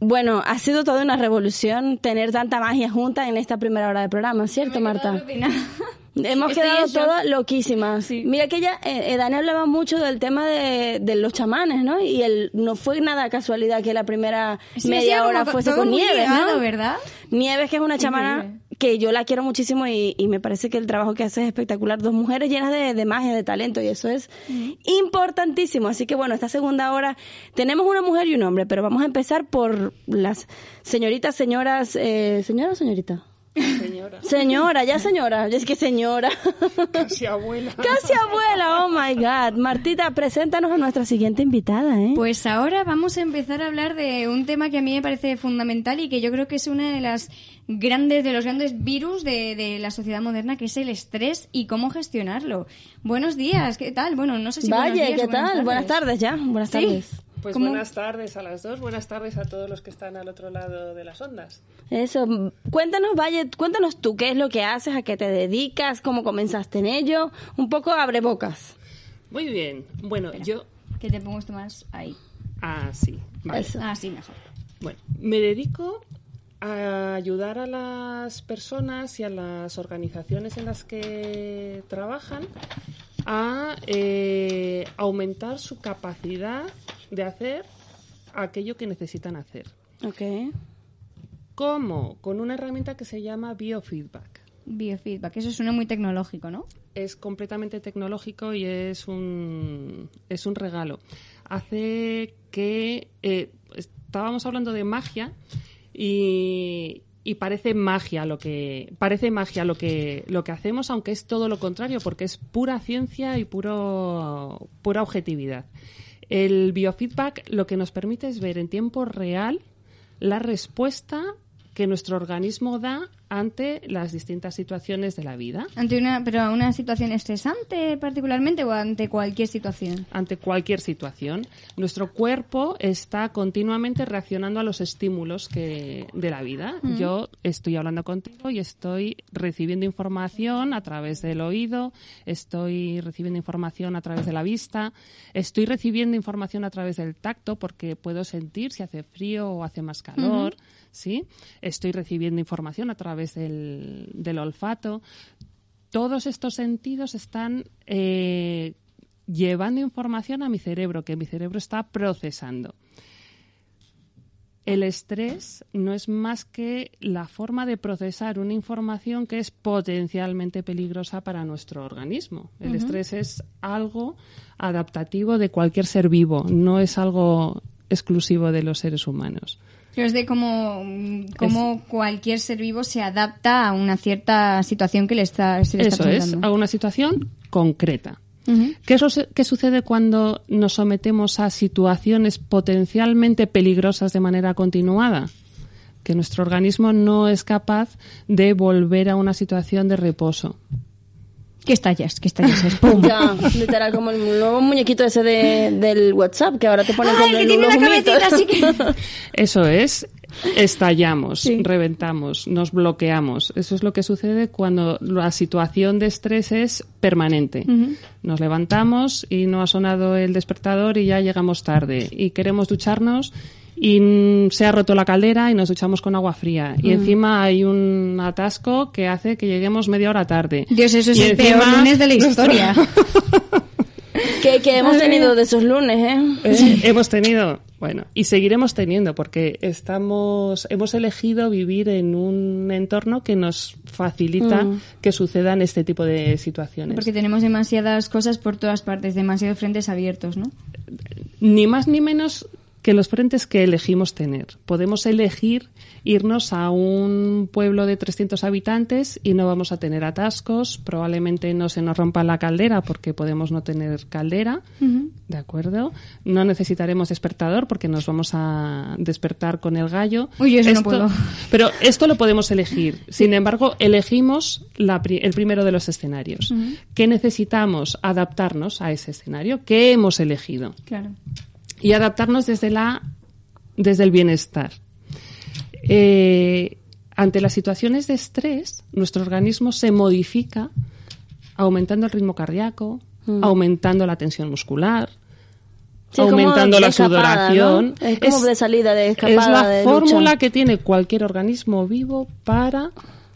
Bueno, ha sido toda una revolución tener tanta magia junta en esta primera hora de programa, ¿cierto, Marta? Hemos Estoy quedado todas loquísimas. Mira que ella, eh, eh, Dani hablaba mucho del tema de, de los chamanes, ¿no? Y el, no fue nada casualidad que la primera Sí, media hora fuese con Nieves, ligado, ¿no? ¿verdad? Nieves, que es una chamana. Que yo la quiero muchísimo y, y me parece que el trabajo que hace es espectacular. Dos mujeres llenas de, de magia, de talento y eso es importantísimo. Así que bueno, esta segunda hora tenemos una mujer y un hombre, pero vamos a empezar por las señoritas, señoras, eh, señora o señorita. Señora. Señora, ya señora, es que señora. Casi abuela. Casi abuela, oh my god. Martita, preséntanos a nuestra siguiente invitada, ¿eh? Pues ahora vamos a empezar a hablar de un tema que a mí me parece fundamental y que yo creo que es una de las grandes, de los grandes virus de, de la sociedad moderna, que es el estrés y cómo gestionarlo. Buenos días, ¿qué tal? Bueno, no sé si buenos Valle, días ¿qué o buenas tal? Buenas tardes ya. Buenas Sí. Pues ¿Cómo? buenas tardes a las dos, buenas tardes a todos los que están al otro lado de las ondas. Eso, cuéntanos, Valle, cuéntanos tú qué es lo que haces, a qué te dedicas, cómo comenzaste en ello, un poco abre bocas. Muy bien, bueno, yo... Que te pongo esto más ahí. Ah, sí, vale. Eso. Ah, sí, mejor. Bueno, me dedico a ayudar a las personas y a las organizaciones en las que trabajan a eh, aumentar su capacidad de hacer aquello que necesitan hacer. Ok. ¿Cómo? Con una herramienta que se llama biofeedback. Biofeedback, eso suena muy tecnológico, ¿no? es completamente tecnológico y es un, es un regalo. Hace que eh, estábamos hablando de magia y, y parece magia lo que parece magia lo que lo que hacemos, aunque es todo lo contrario, porque es pura ciencia y puro pura objetividad. El biofeedback lo que nos permite es ver en tiempo real la respuesta que nuestro organismo da ante las distintas situaciones de la vida. Ante una, pero una situación estresante particularmente o ante cualquier situación. ante cualquier situación. Nuestro cuerpo está continuamente reaccionando a los estímulos que, de la vida. Yo estoy hablando contigo y estoy recibiendo información a través del oído, estoy recibiendo información a través de la vista, estoy recibiendo información a través del tacto porque puedo sentir si hace frío o hace más calor, ¿sí? Estoy recibiendo información a través del, del olfato todos estos sentidos están eh, llevando información a mi cerebro, que mi cerebro está procesando. El estrés no es más que la forma de procesar una información que es potencialmente peligrosa para nuestro organismo. El estrés es algo adaptativo de cualquier ser vivo, no es algo exclusivo de los seres humanos. Pero es de cómo, cómo cualquier ser vivo se adapta a una cierta situación que le está, se le está Eso es, a una situación concreta. Ujú. ¿Qué, es lo se- qué sucede cuando nos sometemos a situaciones potencialmente peligrosas de manera continuada? Que nuestro organismo no es capaz de volver a una situación de reposo. Que estallas, que estallas. es ¡pum! Ya, literal, como el nuevo muñequito ese de, del WhatsApp, que ahora te ponen ¡Ay, como que tiene cabecita así que... Eso es, estallamos, Sí. reventamos, nos bloqueamos. Eso es lo que sucede cuando la situación de estrés es permanente. Nos levantamos y no ha sonado el despertador y ya llegamos tarde. Y queremos ducharnos y mm, se ha roto la caldera y nos duchamos con agua fría. Y encima hay un atasco que hace que lleguemos media hora tarde. Dios, eso es Y el peor lunes de la historia. que, que hemos tenido de esos lunes, ¿eh? Eh, Hemos tenido, bueno, y seguiremos teniendo porque estamos, hemos elegido vivir en un entorno que nos facilita Mm. que sucedan este tipo de situaciones. Porque tenemos demasiadas cosas por todas partes, demasiados frentes abiertos, ¿no? Ni más ni menos que los frentes que elegimos tener. Podemos elegir irnos a un pueblo de 300 habitantes y no vamos a tener atascos, probablemente no se nos rompa la caldera porque podemos no tener caldera, ¿de acuerdo? No necesitaremos despertador porque nos vamos a despertar con el gallo. Uy, eso no puedo. Pero esto lo podemos elegir. Sin embargo, elegimos la pri- el primero de los escenarios. ¿Qué necesitamos? Adaptarnos a ese escenario. ¿Qué hemos elegido? Claro. Y adaptarnos desde la desde el bienestar. Eh, ante las situaciones de estrés, nuestro organismo se modifica aumentando el ritmo cardíaco, aumentando la tensión muscular, Sí, aumentando la sudoración. ¿no? Es como de salida, de escapada, Es la de fórmula lucha. que tiene cualquier organismo vivo para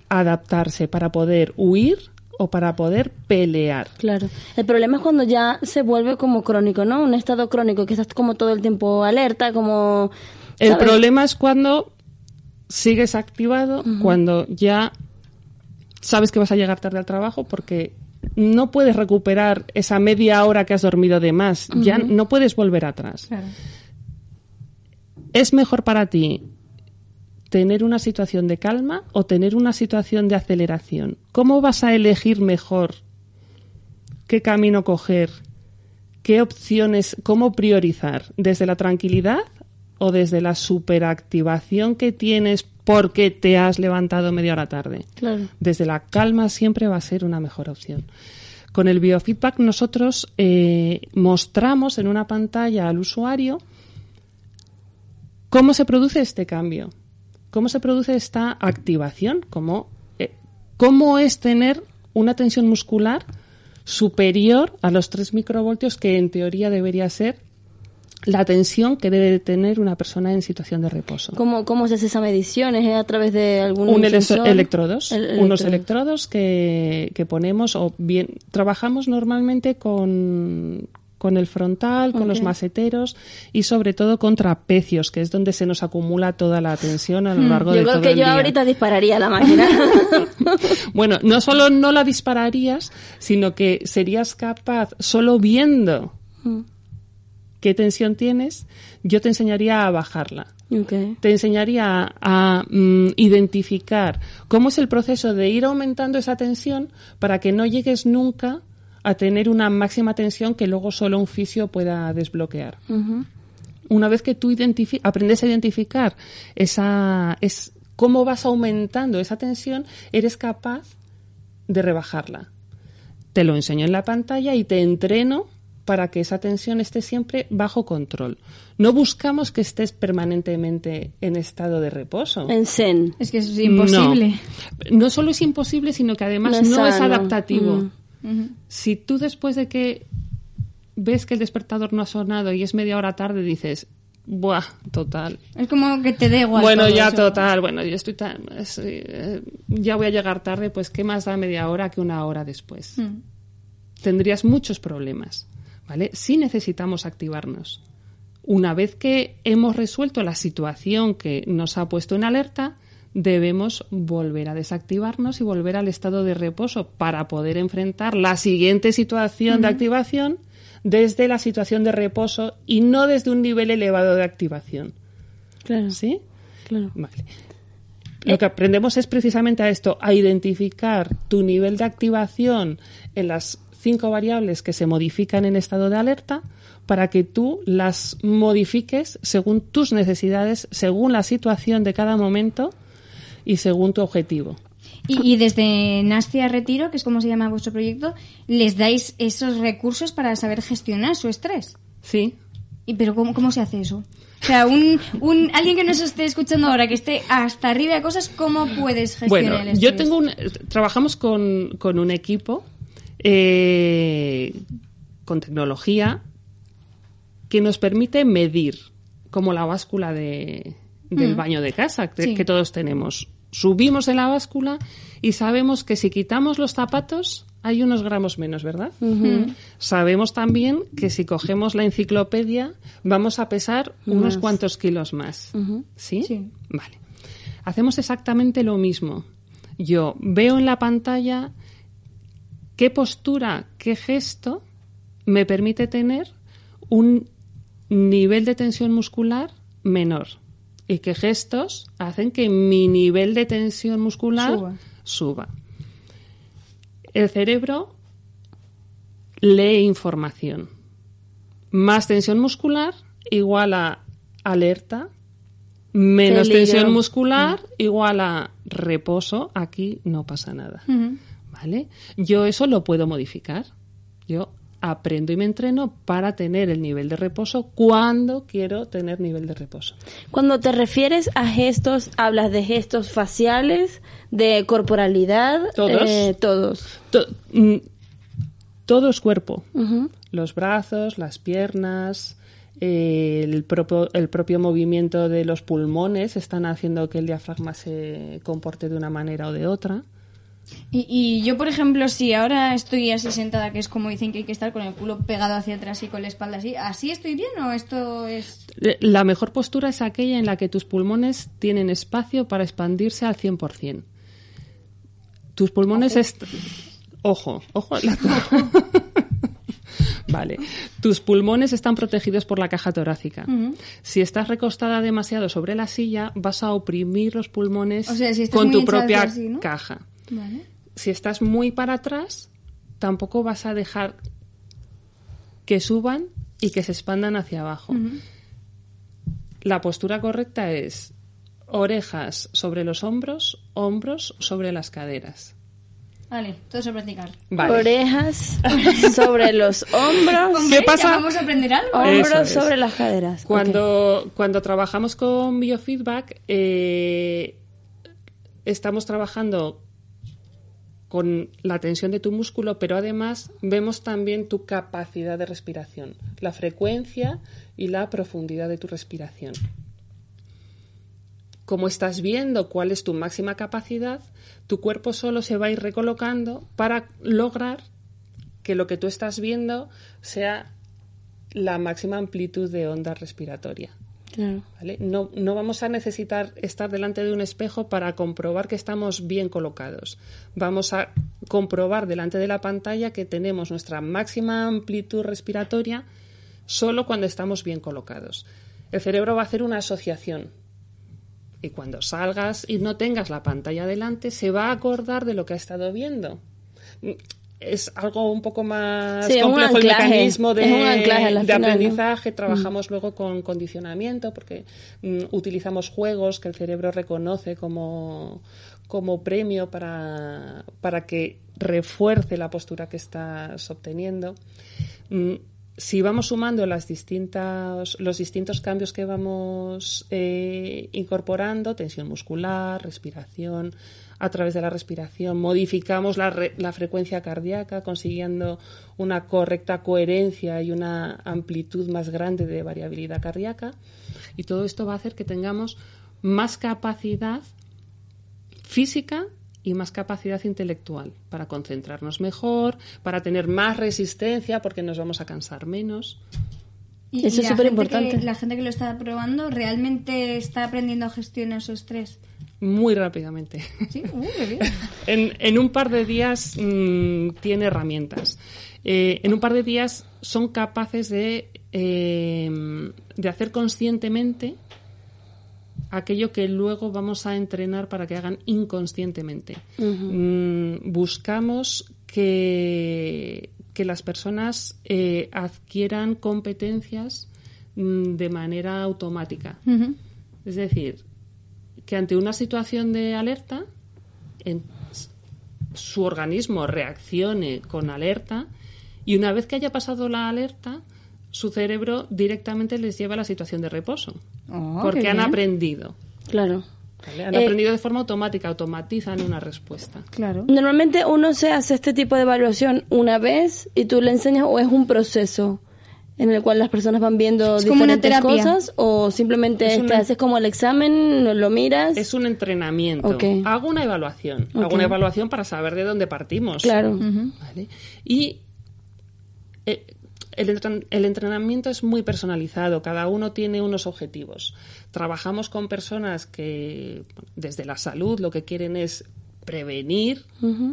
adaptarse, para poder huir o para poder pelear. Claro. El problema es cuando ya se vuelve como crónico, ¿no? Un estado crónico, que estás como todo el tiempo alerta, como... El problema es cuando sigues activado, cuando ya sabes que vas a llegar tarde al trabajo porque no puedes recuperar esa media hora que has dormido de más, ya no puedes volver atrás. Claro. ¿Es mejor para ti tener una situación de calma o tener una situación de aceleración? ¿Cómo vas a elegir mejor qué camino coger? ¿Qué opciones, cómo priorizar? ¿Desde la tranquilidad o desde la superactivación que tienes porque te has levantado media hora tarde? Claro. Desde la calma siempre va a ser una mejor opción. Con el biofeedback nosotros eh, mostramos en una pantalla al usuario cómo se produce este cambio, cómo se produce esta activación, cómo, eh, cómo es tener una tensión muscular superior a los 3 microvoltios que en teoría debería ser la tensión que debe de tener una persona en situación de reposo. ¿Cómo, ¿Cómo se hace esa medición? ¿Es a través de algún Un sensor? electrodos, El- unos electrodo. electrodos que, que ponemos o bien trabajamos normalmente con con el frontal, con los Ok. maseteros y sobre todo con trapecios, que es donde se nos acumula toda la tensión a lo largo Hmm. Yo de creo todo que el yo día. ahorita dispararía la máquina. Bueno, no solo no la dispararías, sino que serías capaz, solo viendo Mm. qué tensión tienes, yo te enseñaría a bajarla. Ok. Te enseñaría a, a, mm, identificar cómo es el proceso de ir aumentando esa tensión para que no llegues nunca a tener una máxima tensión que luego solo un fisio pueda desbloquear. Una vez que tú aprendes a identificar esa, es, cómo vas aumentando esa tensión, eres capaz de rebajarla. Te lo enseño en la pantalla y te entreno para que esa tensión esté siempre bajo control. No buscamos que estés permanentemente en estado de reposo. En Zen. Es que eso es imposible. No, No solo es imposible, sino que además No no, es adaptativo. Mm. Si tú después de que ves que el despertador no ha sonado y es media hora tarde dices, buah, total. Es como que te dé igual. bueno, todo ya eso. total, bueno, yo estoy tan, eh, ya voy a llegar tarde, pues qué más da media hora que una hora después. Mm. Tendrías muchos problemas, ¿vale? Sí necesitamos activarnos. Una vez que hemos resuelto la situación que nos ha puesto en alerta, debemos volver a desactivarnos y volver al estado de reposo para poder enfrentar la siguiente situación de activación desde la situación de reposo y no desde un nivel elevado de activación. Claro. ¿Sí? Claro. Vale. Lo que aprendemos es precisamente a esto, a identificar tu nivel de activación en las cinco variables que se modifican en estado de alerta para que tú las modifiques según tus necesidades, según la situación de cada momento y según tu objetivo. Y, y desde Nastia Retiro, que es como se llama vuestro proyecto, les dais esos recursos para saber gestionar su estrés. ¿Sí? ¿Y pero cómo, cómo se hace eso? O sea, un, un, alguien que nos esté escuchando ahora, que esté hasta arriba de cosas, ¿cómo puedes gestionar Bueno, el estrés? yo tengo un, trabajamos con, con un equipo eh, con tecnología que nos permite medir, como la báscula de, del baño de casa que, Sí. que todos tenemos. Subimos en la báscula y sabemos que si quitamos los zapatos hay unos gramos menos, ¿verdad? Sabemos también que si cogemos la enciclopedia vamos a pesar unos cuantos kilos más. ¿Sí? Sí. Vale. Hacemos exactamente lo mismo. Yo veo en la pantalla qué postura, qué gesto me permite tener un nivel de tensión muscular menor y qué gestos hacen que mi nivel de tensión muscular Suba. suba. El cerebro lee información. Más tensión muscular igual a alerta, menos Peligro. tensión muscular igual a reposo. Aquí no pasa nada. ¿Vale? Yo eso lo puedo modificar. Yo aprendo y me entreno para tener el nivel de reposo cuando quiero tener nivel de reposo. Cuando te refieres a gestos, hablas de gestos faciales, de corporalidad, Todos. eh, todos. To- mm, todo es cuerpo. Los brazos, las piernas, eh, el, propio, el propio movimiento de los pulmones están haciendo que el diafragma se comporte de una manera o de otra. Y, y yo, por ejemplo, si ahora estoy así sentada, que es como dicen que hay que estar con el culo pegado hacia atrás y con la espalda así, ¿así estoy bien o esto es...? La mejor postura es aquella en la que tus pulmones tienen espacio para expandirse al 100%. Tus pulmones... Ojo, ojo. la- vale. Tus pulmones están protegidos por la caja torácica. Si estás recostada demasiado sobre la silla, vas a oprimir los pulmones O sea, si estás con tu propia así, ¿no? caja. Vale. Si estás muy para atrás, tampoco vas a dejar que suban y que se expandan hacia abajo. La postura correcta es orejas sobre los hombros, hombros sobre las caderas. Vale, todo eso practicar. Vale. Orejas sobre los hombros, Hombre, pasa? vamos a aprender algo. hombros es. sobre las caderas. Cuando, cuando trabajamos con biofeedback, eh, estamos trabajando con la tensión de tu músculo, pero además vemos también tu capacidad de respiración, la frecuencia y la profundidad de tu respiración. Como estás viendo cuál es tu máxima capacidad, tu cuerpo solo se va a ir recolocando para lograr que lo que tú estás viendo sea la máxima amplitud de onda respiratoria. Claro. ¿vale? No, no vamos a necesitar estar delante de un espejo para comprobar que estamos bien colocados. Vamos a comprobar delante de la pantalla que tenemos nuestra máxima amplitud respiratoria solo cuando estamos bien colocados. El cerebro va a hacer una asociación. Y cuando salgas y no tengas la pantalla delante, se va a acordar de lo que ha estado viendo. Es algo un poco más Sí, complejo el mecanismo de, anclaje de final, ¿no? aprendizaje. Trabajamos luego con condicionamiento porque mm, utilizamos juegos que el cerebro reconoce como, como premio para, para que refuerce la postura que estás obteniendo. Mm, si vamos sumando las distintas, los distintos cambios que vamos eh, incorporando, tensión muscular, respiración, a través de la respiración modificamos la, re- la frecuencia cardíaca, consiguiendo una correcta coherencia y una amplitud más grande de variabilidad cardíaca. Y todo esto va a hacer que tengamos más capacidad física y más capacidad intelectual para concentrarnos mejor, para tener más resistencia porque nos vamos a cansar menos. Y, Eso y es gente que- La gente que lo está probando realmente está aprendiendo a gestionar su estrés. Muy rápidamente. Sí, qué bien. en, en un par de días mm, tiene herramientas. Eh, en un par de días son capaces de, eh, de hacer conscientemente aquello que luego vamos a entrenar para que hagan inconscientemente. Mm, buscamos que, que las personas eh, adquieran competencias mm, de manera automática. Es decir, que ante una situación de alerta, en- su organismo reaccione con alerta y una vez que haya pasado la alerta, su cerebro directamente les lleva a la situación de reposo. Oh, porque han aprendido. Claro. ¿vale? Han Eh, aprendido de forma automática, automatizan una respuesta. Claro. Normalmente uno se hace este tipo de evaluación una vez y tú le enseñas o es un proceso en el cual las personas van viendo Es como una diferentes terapia. cosas o simplemente Es te una- haces como el examen, lo- lo miras. Es un entrenamiento. Hago una evaluación. Hago una evaluación para saber de dónde partimos. Claro. ¿vale? Y eh, el entrenamiento es muy personalizado, cada uno tiene unos objetivos. Trabajamos con personas que desde la salud lo que quieren es prevenir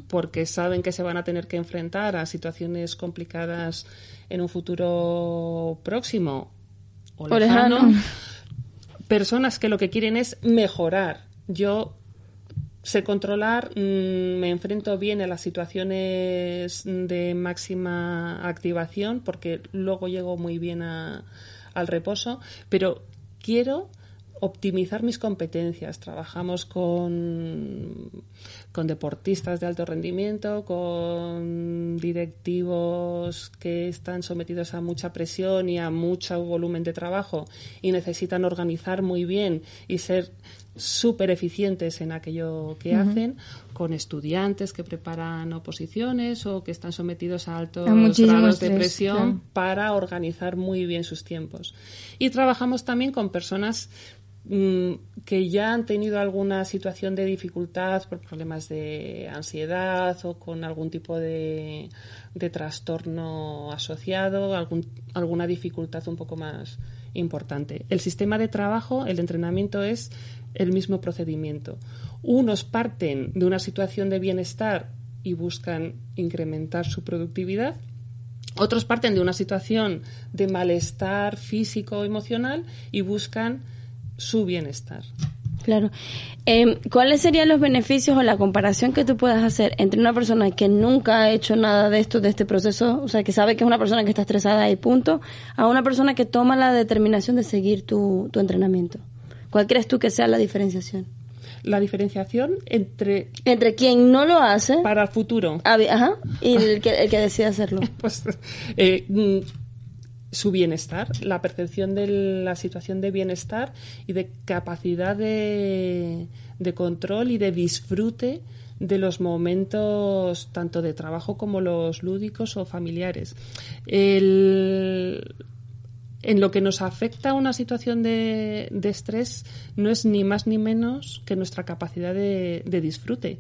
porque saben que se van a tener que enfrentar a situaciones complicadas en un futuro próximo o O lejano, lejano. personas que lo que quieren es mejorar. Yo sé controlar, mm, me enfrento bien a las situaciones de máxima activación porque luego llego muy bien a- al reposo, pero quiero optimizar mis competencias. Trabajamos con, con deportistas de alto rendimiento, con directivos que están sometidos a mucha presión y a mucho volumen de trabajo y necesitan organizar muy bien y ser súper eficientes en aquello que hacen, con estudiantes que preparan oposiciones o que están sometidos a altos A grados de presión claro. para organizar muy bien sus tiempos. Y trabajamos también con personas que ya han tenido alguna situación de dificultad por problemas de ansiedad o con algún tipo de, de trastorno asociado, alguna dificultad un poco más importante. El sistema de trabajo, el entrenamiento es el mismo procedimiento. Unos parten de una situación de bienestar y buscan incrementar su productividad otros parten de una situación de malestar físico o emocional y buscan su bienestar. Claro. Eh, ¿Cuáles serían los beneficios o la comparación que tú puedas hacer entre una persona que nunca ha hecho nada de esto, de este proceso, o sea, que sabe que es una persona que está estresada y punto, a una persona que toma la determinación de seguir tu, tu entrenamiento? ¿Cuál crees tú que sea la diferenciación? La diferenciación entre Entre quien no lo hace para el futuro, ajá, y el que, el que decide hacerlo. pues eh, mm, su bienestar, la percepción de la situación de bienestar y de capacidad de, de control y de disfrute de los momentos tanto de trabajo como los lúdicos o familiares. El- en lo que nos afecta una situación de, de estrés no es ni más ni menos que nuestra capacidad de, de disfrute.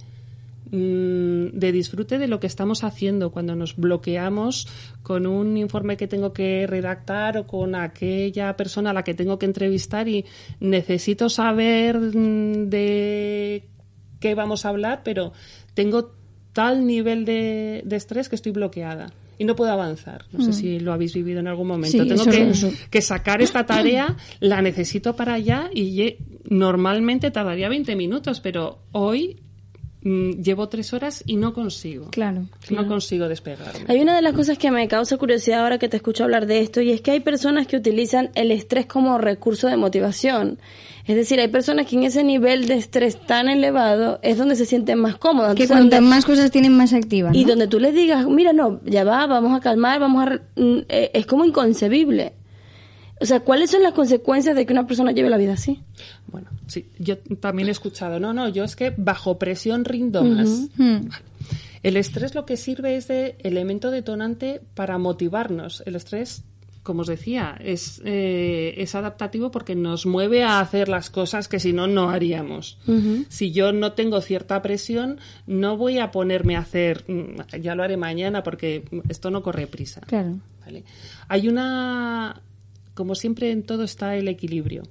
Mm, De disfrute de lo que estamos haciendo cuando nos bloqueamos con un informe que tengo que redactar o con aquella persona a la que tengo que entrevistar y necesito saber mm, de qué vamos a hablar, pero tengo tal nivel de, de estrés que estoy bloqueada y no puedo avanzar. No sé si lo habéis vivido en algún momento. Sí, tengo que, sacar esta tarea, la necesito para allá y normalmente tardaría 20 minutos, pero hoy mm, llevo tres horas y no consigo. Claro. No consigo despegarme. Hay una de las cosas que me causa curiosidad ahora que te escucho hablar de esto y es que hay personas que utilizan el estrés como recurso de motivación. Es decir, hay personas que en ese nivel de estrés tan elevado es donde se sienten más cómodas. Que cuantas donde- más cosas tienen, más activas. Y donde tú les digas, mira, no, ya va, vamos a calmar, vamos a... re- mm, eh, Es como inconcebible. O sea, ¿cuáles son las consecuencias de que una persona lleve la vida así? Bueno, sí, yo también he escuchado, no, no, yo es que bajo presión rindo más. Mm. Vale. El estrés lo que sirve es de elemento detonante para motivarnos. El estrés, como os decía, es, eh, es adaptativo porque nos mueve a hacer las cosas que si no, no haríamos. Si yo no tengo cierta presión, no voy a ponerme a hacer, "Mm, ya lo haré mañana porque esto no corre prisa. Claro. ¿vale? Hay una, como siempre en todo está el equilibrio.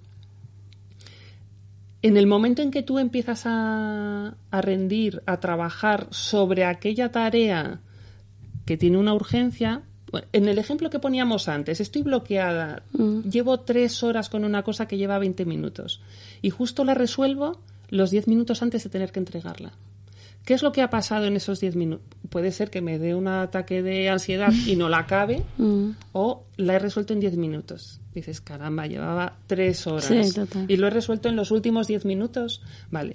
En el momento en que tú empiezas a, a rendir, a trabajar sobre aquella tarea que tiene una urgencia, en el ejemplo que poníamos antes, estoy bloqueada, llevo tres horas con una cosa que lleva 20 minutos y justo la resuelvo los 10 minutos antes de tener que entregarla. ¿Qué es lo que ha pasado en esos 10 minutos? Puede ser que me dé un ataque de ansiedad y no la acabe, Mm. o la he resuelto en 10 minutos. Dices, caramba, llevaba tres horas. Sí, total. Y lo he resuelto en los últimos 10 minutos. Vale.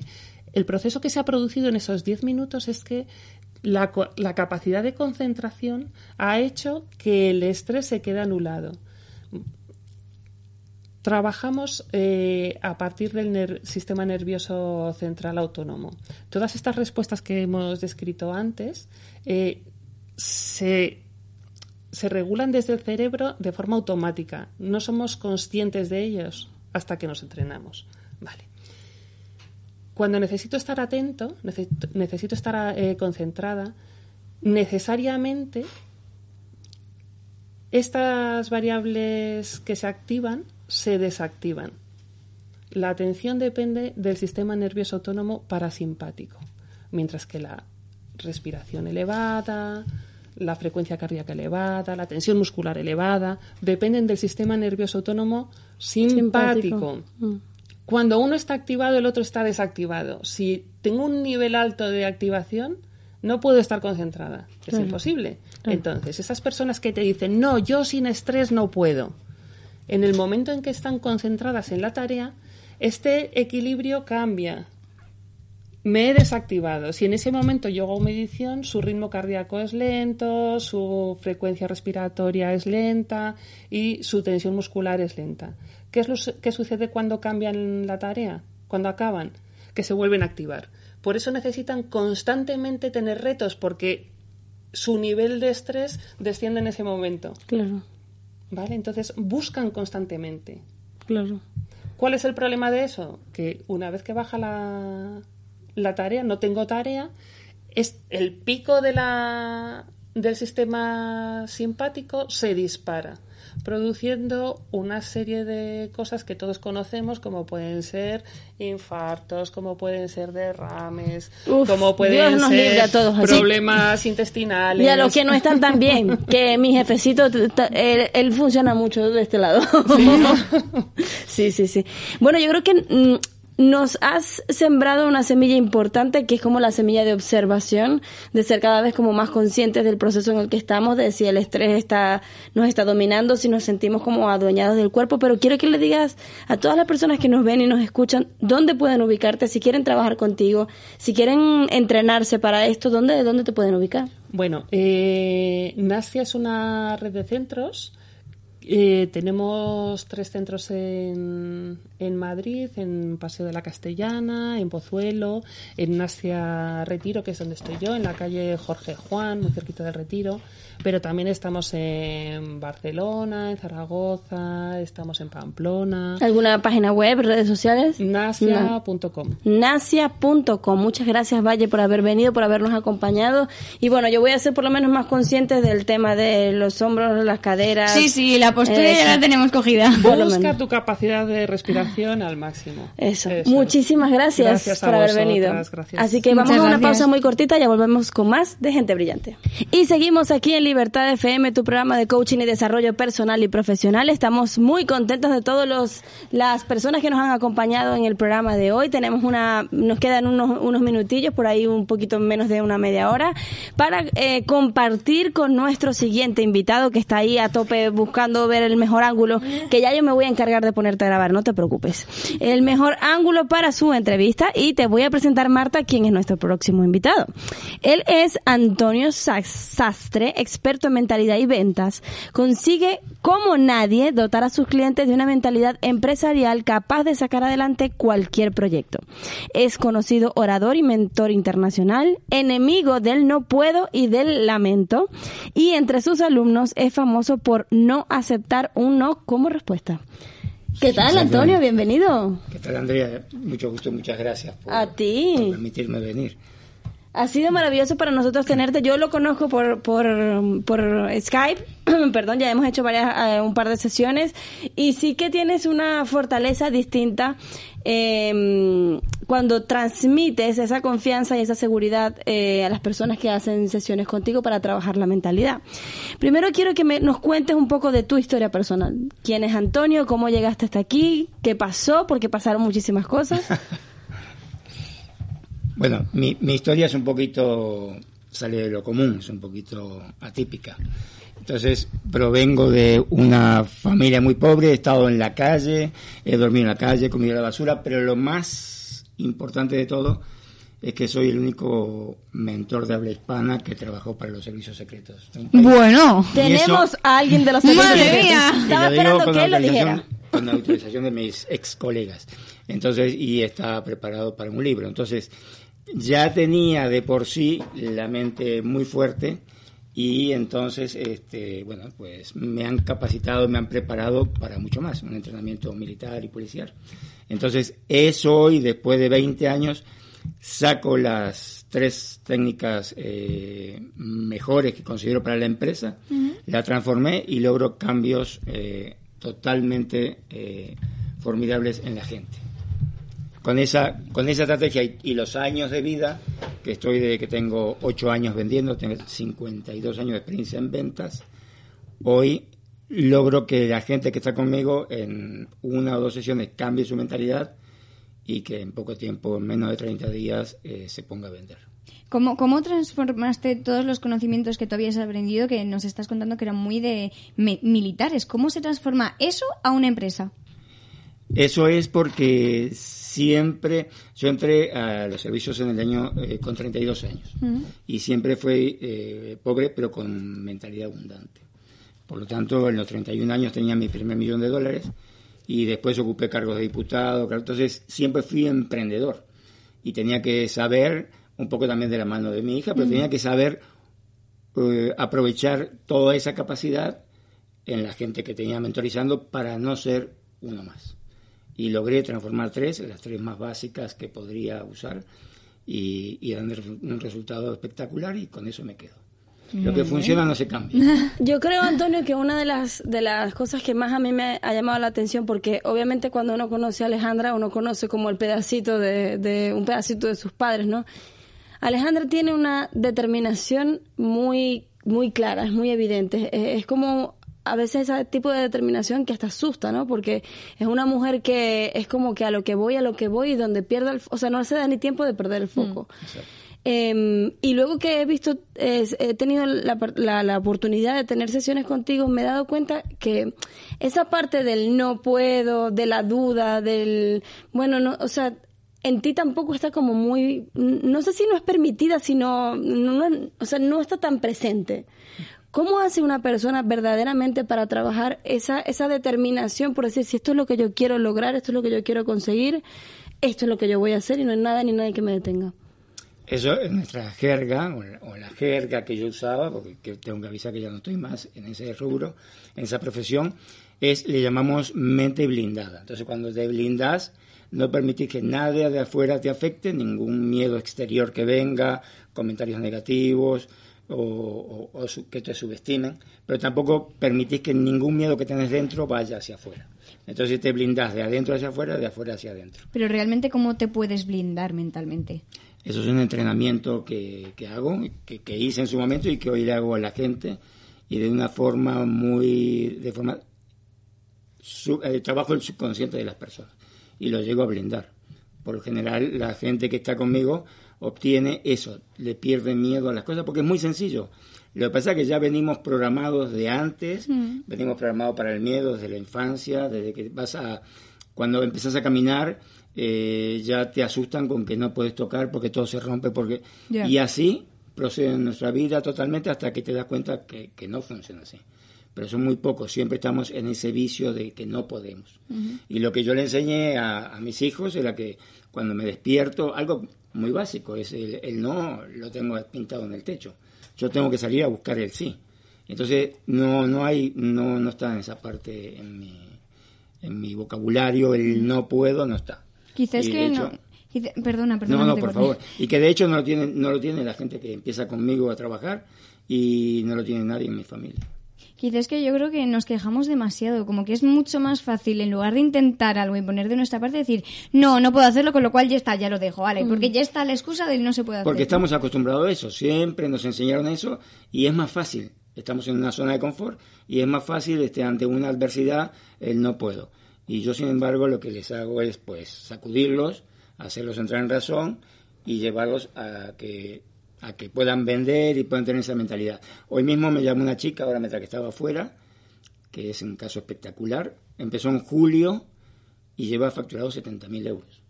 El proceso que se ha producido en esos 10 minutos es que la, la capacidad de concentración ha hecho que el estrés se quede anulado. Trabajamos eh, a partir del sistema nervioso central autónomo. Todas estas respuestas que hemos descrito antes eh, se, se regulan desde el cerebro de forma automática. No somos conscientes de ellos hasta que nos entrenamos. Vale. Cuando necesito estar atento, necesito, necesito estar eh, concentrada, necesariamente estas variables que se activan se desactivan. La atención depende del sistema nervioso autónomo parasimpático, mientras que la respiración elevada, la frecuencia cardíaca elevada, la tensión muscular elevada, dependen del sistema nervioso autónomo simpático. Mm. Cuando uno está activado, el otro está desactivado. Si tengo un nivel alto de activación, no puedo estar concentrada. Es imposible. Entonces, esas personas que te dicen, no, yo sin estrés no puedo. En el momento en que están concentradas en la tarea, este equilibrio cambia. Me he desactivado. Si en ese momento yo hago medición, su ritmo cardíaco es lento, su frecuencia respiratoria es lenta y su tensión muscular es lenta. ¿Qué es lo que sucede cuando cambian la tarea? Cuando acaban, que se vuelven a activar. Por eso necesitan constantemente tener retos, porque su nivel de estrés desciende en ese momento. Claro. ¿Vale? Entonces buscan constantemente. Claro. ¿Cuál es el problema de eso? Que una vez que baja la, la tarea, no tengo tarea, es el pico de la, del sistema simpático se dispara produciendo una serie de cosas que todos conocemos, como pueden ser infartos, como pueden ser derrames, como pueden ser problemas intestinales. Y a los que no están tan bien, que mi jefecito, él, funciona mucho de este lado. sí, sí, sí. Bueno, yo creo que mm, nos has sembrado una semilla importante que es como la semilla de observación, de ser cada vez como más conscientes del proceso en el que estamos, de si el estrés está, nos está dominando, si nos sentimos como adueñados del cuerpo, pero quiero que le digas a todas las personas que nos ven y nos escuchan dónde pueden ubicarte, si quieren trabajar contigo, si quieren entrenarse para esto, dónde, dónde te pueden ubicar. Bueno, eh, es una red de centros eh, tenemos tres centros en, en, Madrid, en Paseo de la Castellana, en Pozuelo, en Nasia Retiro, que es donde estoy yo, en la calle Jorge Juan, muy cerquita del Retiro pero también estamos en Barcelona, en Zaragoza, estamos en Pamplona. ¿Alguna página web, redes sociales? Nasia.com. Nasia.com. Muchas gracias, Valle, por haber venido, por habernos acompañado. Y bueno, yo voy a ser por lo menos más consciente del tema de los hombros, las caderas. Sí, sí, la postura ya la tenemos cogida. Busca tu capacidad de respiración al máximo. Eso. Muchísimas gracias, por haber venido. Así que vamos a una pausa muy cortita, ya volvemos con más de Gente Brillante. Y seguimos aquí en Libertad FM, tu programa de coaching y desarrollo personal y profesional. Estamos muy contentos de todas las personas que nos han acompañado en el programa de hoy. Tenemos una, nos quedan unos, unos minutillos, por ahí un poquito menos de una media hora, para eh, compartir con nuestro siguiente invitado que está ahí a tope buscando ver el mejor ángulo, que ya yo me voy a encargar de ponerte a grabar, no te preocupes. El mejor ángulo para su entrevista y te voy a presentar, Marta, quién es nuestro próximo invitado. Él es Antonio Sastre, experto en mentalidad y ventas, consigue como nadie dotar a sus clientes de una mentalidad empresarial capaz de sacar adelante cualquier proyecto. Es conocido orador y mentor internacional, enemigo del no puedo y del lamento, y entre sus alumnos es famoso por no aceptar un no como respuesta. ¿Qué tal, Antonio? Bienvenido. ¿Qué tal, Andrea? Mucho gusto, muchas gracias por, a ti. por permitirme venir. Ha sido maravilloso para nosotros tenerte. Yo lo conozco por, por, por Skype. Perdón, ya hemos hecho varias, eh, un par de sesiones. Y sí que tienes una fortaleza distinta eh, cuando transmites esa confianza y esa seguridad eh, a las personas que hacen sesiones contigo para trabajar la mentalidad. Primero quiero que me, nos cuentes un poco de tu historia personal. ¿Quién es Antonio? ¿Cómo llegaste hasta aquí? ¿Qué pasó? Porque pasaron muchísimas cosas. Bueno, mi, mi historia es un poquito, sale de lo común, es un poquito atípica. Entonces, provengo de una familia muy pobre, he estado en la calle, he dormido en la calle, he comido la basura, pero lo más importante de todo es que soy el único mentor de habla hispana que trabajó para los servicios secretos. Bueno, tenemos a alguien de los servicios secretos. Estaba esperando que él lo dijera. Con la autorización de mis ex colegas. Entonces, y está preparado para un libro. Entonces, ya tenía de por sí la mente muy fuerte y entonces, este, bueno, pues me han capacitado, me han preparado para mucho más, un entrenamiento militar y policial. Entonces, eso hoy, después de 20 años, saco las tres técnicas eh, mejores que considero para la empresa, la transformé y logro cambios eh, totalmente eh, formidables en la gente. Con esa, con esa estrategia y, los años de vida, que estoy de que tengo 8 años vendiendo, tengo 52 años de experiencia en ventas, hoy logro que la gente que está conmigo en una o dos sesiones cambie su mentalidad y que en poco tiempo, en menos de 30 días, eh, se ponga a vender. ¿Cómo, ¿Cómo transformaste todos los conocimientos que tú habías aprendido, que nos estás contando que eran muy de militares? ¿Cómo se transforma eso a una empresa? Eso es porque siempre, yo entré a los servicios en el año eh, con 32 años. Y siempre fui eh, pobre pero con mentalidad abundante. Por lo tanto, en los 31 años tenía mi primer millón de dólares y después ocupé cargos de diputado, entonces siempre fui emprendedor y tenía que saber, un poco también de la mano de mi hija, pero tenía que saber eh, aprovechar toda esa capacidad en la gente que tenía mentorizando para no ser uno más y logré transformar tres, las tres más básicas que podría usar y, y dan un resultado espectacular y con eso me quedo. Lo que funciona no se cambia. Yo creo, Antonio, que una de las, de las cosas que más a mí me ha llamado la atención, porque obviamente cuando uno conoce a Alejandra, uno conoce como el pedacito de, de un pedacito de sus padres, ¿no? Alejandra tiene una determinación muy, muy clara, es muy evidente. es como a veces ese tipo de determinación que hasta asusta, ¿no? Porque es una mujer que es como que a lo que voy, a lo que voy y donde pierda el, o sea, no se da ni tiempo de perder el mm, foco. Em, y luego que he visto, he tenido la, la, la, oportunidad de tener sesiones contigo, me he dado cuenta que esa parte del no puedo, de la duda, del, bueno, no, o sea, en ti tampoco está como muy, no sé si no es permitida, sino, no, o sea, no está tan presente. ¿Cómo hace una persona verdaderamente para trabajar esa, esa determinación por decir, si esto es lo que yo quiero lograr, esto es lo que yo quiero conseguir, esto es lo que yo voy a hacer y no hay nada ni nadie que me detenga? Eso es nuestra jerga, o la, jerga que yo usaba, porque tengo que avisar que ya no estoy más en ese rubro, en esa profesión, es, le llamamos mente blindada. Entonces, cuando te blindas, no permitís que nadie de afuera te afecte, ningún miedo exterior que venga, comentarios negativos, o, que te subestimen, pero tampoco permitís que ningún miedo que tenés dentro vaya hacia afuera. Entonces te blindas de adentro hacia afuera, de afuera hacia adentro. Pero realmente, ¿cómo te puedes blindar mentalmente? Eso es un entrenamiento que, hago, que, hice en su momento y que hoy le hago a la gente y de una forma muy, de forma, eh, trabajo el subconsciente de las personas y lo llego a blindar. Por lo general, la gente que está conmigo obtiene eso, le pierde miedo a las cosas, porque es muy sencillo. Lo que pasa es que ya venimos programados de antes, mm. venimos programados para el miedo desde la infancia, desde que vas a, cuando empezás a caminar, eh, ya te asustan con que no puedes tocar porque todo se rompe, porque y así procede en nuestra vida totalmente hasta que te das cuenta que, no funciona así. Pero son muy pocos, siempre estamos en ese vicio de que no podemos. Y lo que yo le enseñé a, a mis hijos era que cuando me despierto, algo muy básico, es el, no lo tengo pintado en el techo. Yo tengo que salir a buscar el sí. Entonces no no hay no no está en esa parte en mi en mi vocabulario el no puedo no está. Quizás que no Perdona, perdona. No, no, por favor. Y que de hecho no lo tiene no lo tiene la gente que empieza conmigo a trabajar y no lo tiene nadie en mi familia. Quizás que yo creo que nos quejamos demasiado, como que es mucho más fácil en lugar de intentar algo y poner de nuestra parte decir, no, no puedo hacerlo, con lo cual ya está, ya lo dejo, vale, porque mm. ya está la excusa de no se puede hacer. Porque estamos acostumbrados a eso, siempre nos enseñaron eso y es más fácil. Estamos en una zona de confort y es más fácil este, ante una adversidad el no puedo. Y yo, sin embargo, lo que les hago es pues sacudirlos, hacerlos entrar en razón y llevarlos a que a que puedan vender y puedan tener esa mentalidad. Hoy mismo me llamó una chica, ahora mientras que estaba afuera, que es un caso espectacular. Empezó en julio y lleva facturado 70.000 euros.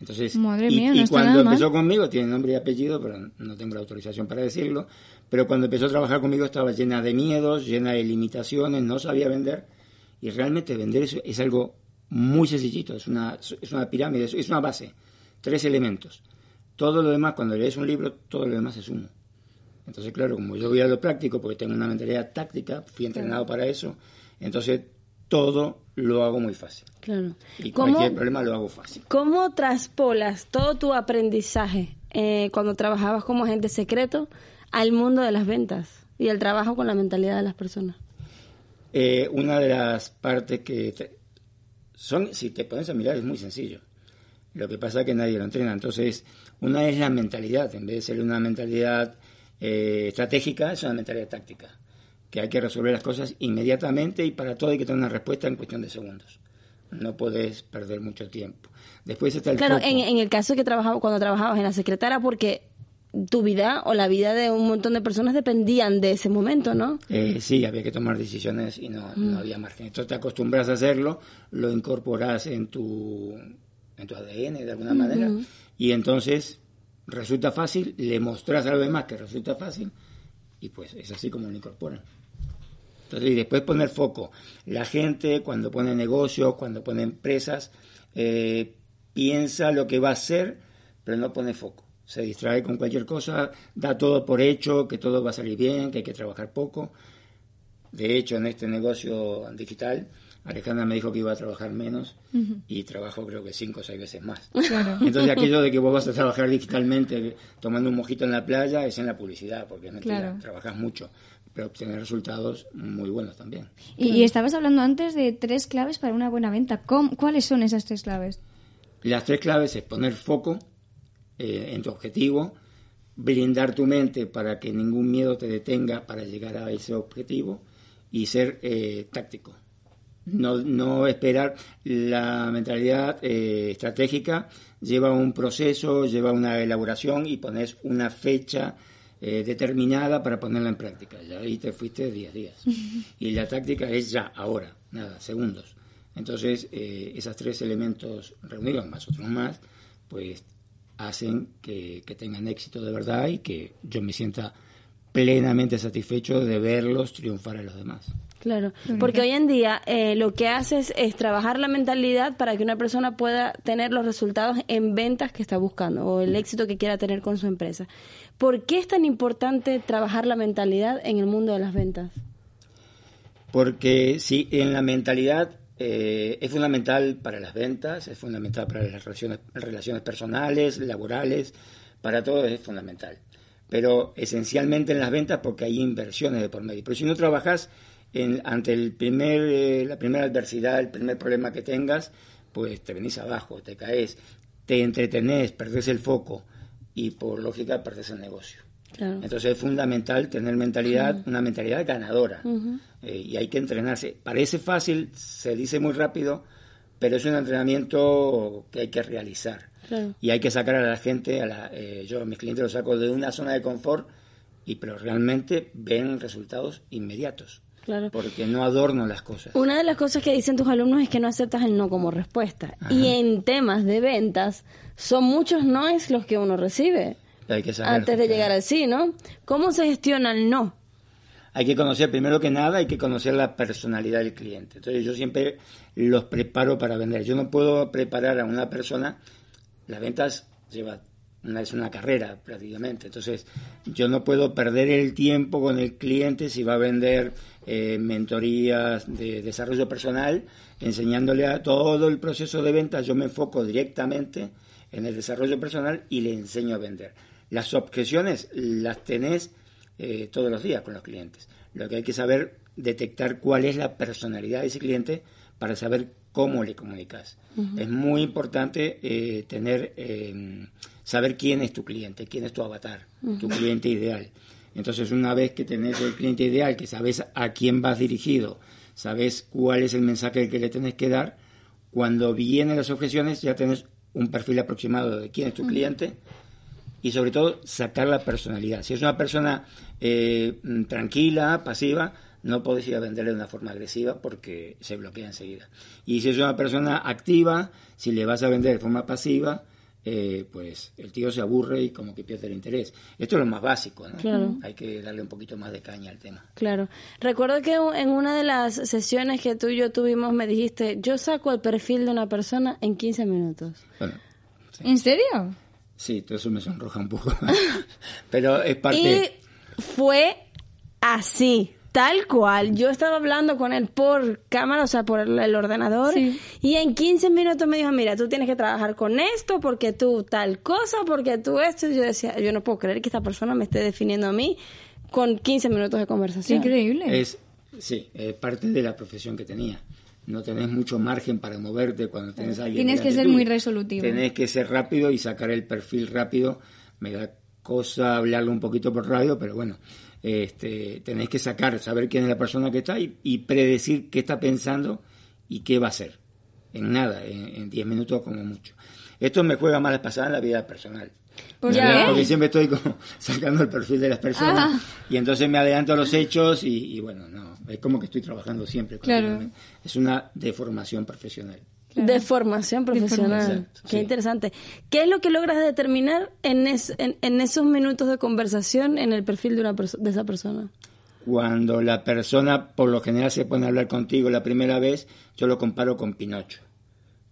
Entonces, y, cuando empezó conmigo, tiene nombre y apellido, pero no tengo la autorización para decirlo, pero cuando empezó a trabajar conmigo estaba llena de miedos, llena de limitaciones, no sabía vender, y realmente vender es, es algo muy sencillito, es una, es una pirámide, es una base, tres elementos todo lo demás, cuando lees un libro, todo lo demás es uno. Entonces, claro, como yo voy a lo práctico, porque tengo una mentalidad táctica, fui entrenado para eso, entonces todo lo hago muy fácil. Claro. Y cualquier problema lo hago fácil. ¿Cómo traspolas todo tu aprendizaje eh, cuando trabajabas como agente secreto al mundo de las ventas y el trabajo con la mentalidad de las personas? Eh, una de las partes que son, si te pones a mirar, es muy sencillo. Lo que pasa es que nadie lo entrena. Entonces, una es la mentalidad. En vez de ser una mentalidad eh, estratégica, es una mentalidad táctica. Que hay que resolver las cosas inmediatamente y para todo hay que tener una respuesta en cuestión de segundos. No puedes perder mucho tiempo. Después está el Claro, en, en el caso que trabajaba, cuando trabajabas en la secretaria, porque tu vida o la vida de un montón de personas dependían de ese momento, ¿no? Eh, sí, había que tomar decisiones y no, no había margen. Entonces te acostumbras a hacerlo, lo incorporas en tu, en tu ADN de alguna manera y entonces resulta fácil, le mostras a los demás que resulta fácil y pues es así como lo incorporan. Entonces, y después poner foco. La gente cuando pone negocios, cuando pone empresas, eh, piensa lo que va a hacer, pero no pone foco. Se distrae con cualquier cosa, da todo por hecho, que todo va a salir bien, que hay que trabajar poco. De hecho, en este negocio digital, Alejandra me dijo que iba a trabajar menos y trabajo creo que cinco o seis veces más. Entonces aquello de que vos vas a trabajar digitalmente tomando un mojito en la playa es en la publicidad, porque es mentira, Claro. trabajas mucho, pero obtener resultados muy buenos también. Y, y estabas hablando antes de tres claves para una buena venta. ¿Cómo- ¿Cuáles son esas tres claves? Las tres claves es poner foco eh, en tu objetivo, blindar tu mente para que ningún miedo te detenga para llegar a ese objetivo y ser eh, táctico. No, no esperar la mentalidad eh, estratégica lleva un proceso, lleva una elaboración y pones una fecha eh, determinada para ponerla en práctica. Ya ahí te fuiste 10 días. Y la táctica es ya, ahora, nada, segundos. Entonces, eh, esos tres elementos reunidos, más otros más, pues hacen que, que tengan éxito de verdad y que yo me sienta plenamente satisfecho de verlos triunfar a los demás. Claro, porque hoy en día eh, lo que haces es trabajar la mentalidad para que una persona pueda tener los resultados en ventas que está buscando o el éxito que quiera tener con su empresa. ¿Por qué es tan importante trabajar la mentalidad en el mundo de las ventas? Porque sí, en la mentalidad eh, es fundamental para las ventas, es fundamental para las relaciones, relaciones personales, laborales, para todo es fundamental. Pero esencialmente en las ventas porque hay inversiones de por medio. Pero si no trabajas en- ante el primer, eh, la primera adversidad, el primer problema que tengas, pues te venís abajo, te caes, te entretenés, perdés el foco y por lógica perdés el negocio. Claro. Entonces es fundamental tener mentalidad, una mentalidad ganadora. Eh, y hay que entrenarse. Parece fácil, se dice muy rápido, pero es un entrenamiento que hay que realizar. Claro. Y hay que sacar a la gente, a la, eh, yo a mis clientes los saco de una zona de confort, y pero realmente ven resultados inmediatos. Claro. Porque no adorno las cosas. Una de las cosas que dicen tus alumnos es que no aceptas el no como respuesta. Y en temas de ventas, son muchos noes los que uno recibe Hay que saber antes de llegar al sí, ¿no? ¿Cómo se gestiona el no? Hay que conocer, primero que nada, hay que conocer la personalidad del cliente. Entonces yo siempre los preparo para vender. Yo no puedo preparar a una persona, las ventas lleva una, es una carrera prácticamente. Entonces yo no puedo perder el tiempo con el cliente si va a vender eh, mentorías de desarrollo personal, enseñándole a todo el proceso de venta. Yo me enfoco directamente en el desarrollo personal y le enseño a vender. Las objeciones las tenés eh, todos los días con los clientes. Lo que hay que saber detectar cuál es la personalidad de ese cliente para saber cómo le comunicas. Es muy importante eh, tener eh, saber quién es tu cliente, quién es tu avatar, tu cliente ideal. Entonces, una vez que tenés el cliente ideal, que sabes a quién vas dirigido, sabes cuál es el mensaje que le tenés que dar, cuando vienen las objeciones ya tenés un perfil aproximado de quién es tu cliente y sobre todo sacar la personalidad. Si es una persona eh, mm, tranquila, pasiva, no podés ir a venderle de una forma agresiva porque se bloquea enseguida. Y si es una persona activa, si le vas a vender de forma pasiva, eh, pues el tío se aburre y como que pierde el interés. Esto es lo más básico, ¿no? Claro. Hay que darle un poquito más de caña al tema. Claro. Recuerdo que en una de las sesiones que tú y yo tuvimos me dijiste, yo saco el perfil de una persona en 15 minutos. Bueno, ¿En serio? sí, todo eso me sonroja un poco. Pero es parte... Y fue así, tal cual. Yo estaba hablando con él por cámara, o sea, por el, el ordenador, Sí. y en 15 minutos me dijo, mira, tú tienes que trabajar con esto, porque tú tal cosa, porque tú esto. Y yo decía, yo no puedo creer que esta persona me esté definiendo a mí con 15 minutos de conversación. Increíble. Es, sí, es parte de la profesión que tenía. no tenés mucho margen para moverte cuando tenés a alguien. Tienes que ser muy resolutivo. Tenés que ser rápido y sacar el perfil rápido. Me da cosa hablarlo un poquito por radio, pero bueno, este, tenés que sacar, saber quién es la persona que está y, y predecir qué está pensando y qué va a hacer. En nada, en en 10 minutos como mucho. Esto me juega malas pasadas en la vida personal. Porque siempre estoy como sacando el perfil de las personas Ah. y entonces me adelanto a los hechos y, y bueno, no, es como que estoy trabajando siempre. Claro. Es una deformación profesional. De formación profesional. Qué sí. interesante. ¿Qué es lo que logras determinar en, es- en, en esos minutos de conversación en el perfil de, una perso- de esa persona? Cuando la persona por lo general se pone a hablar contigo la primera vez, yo lo comparo con Pinocho.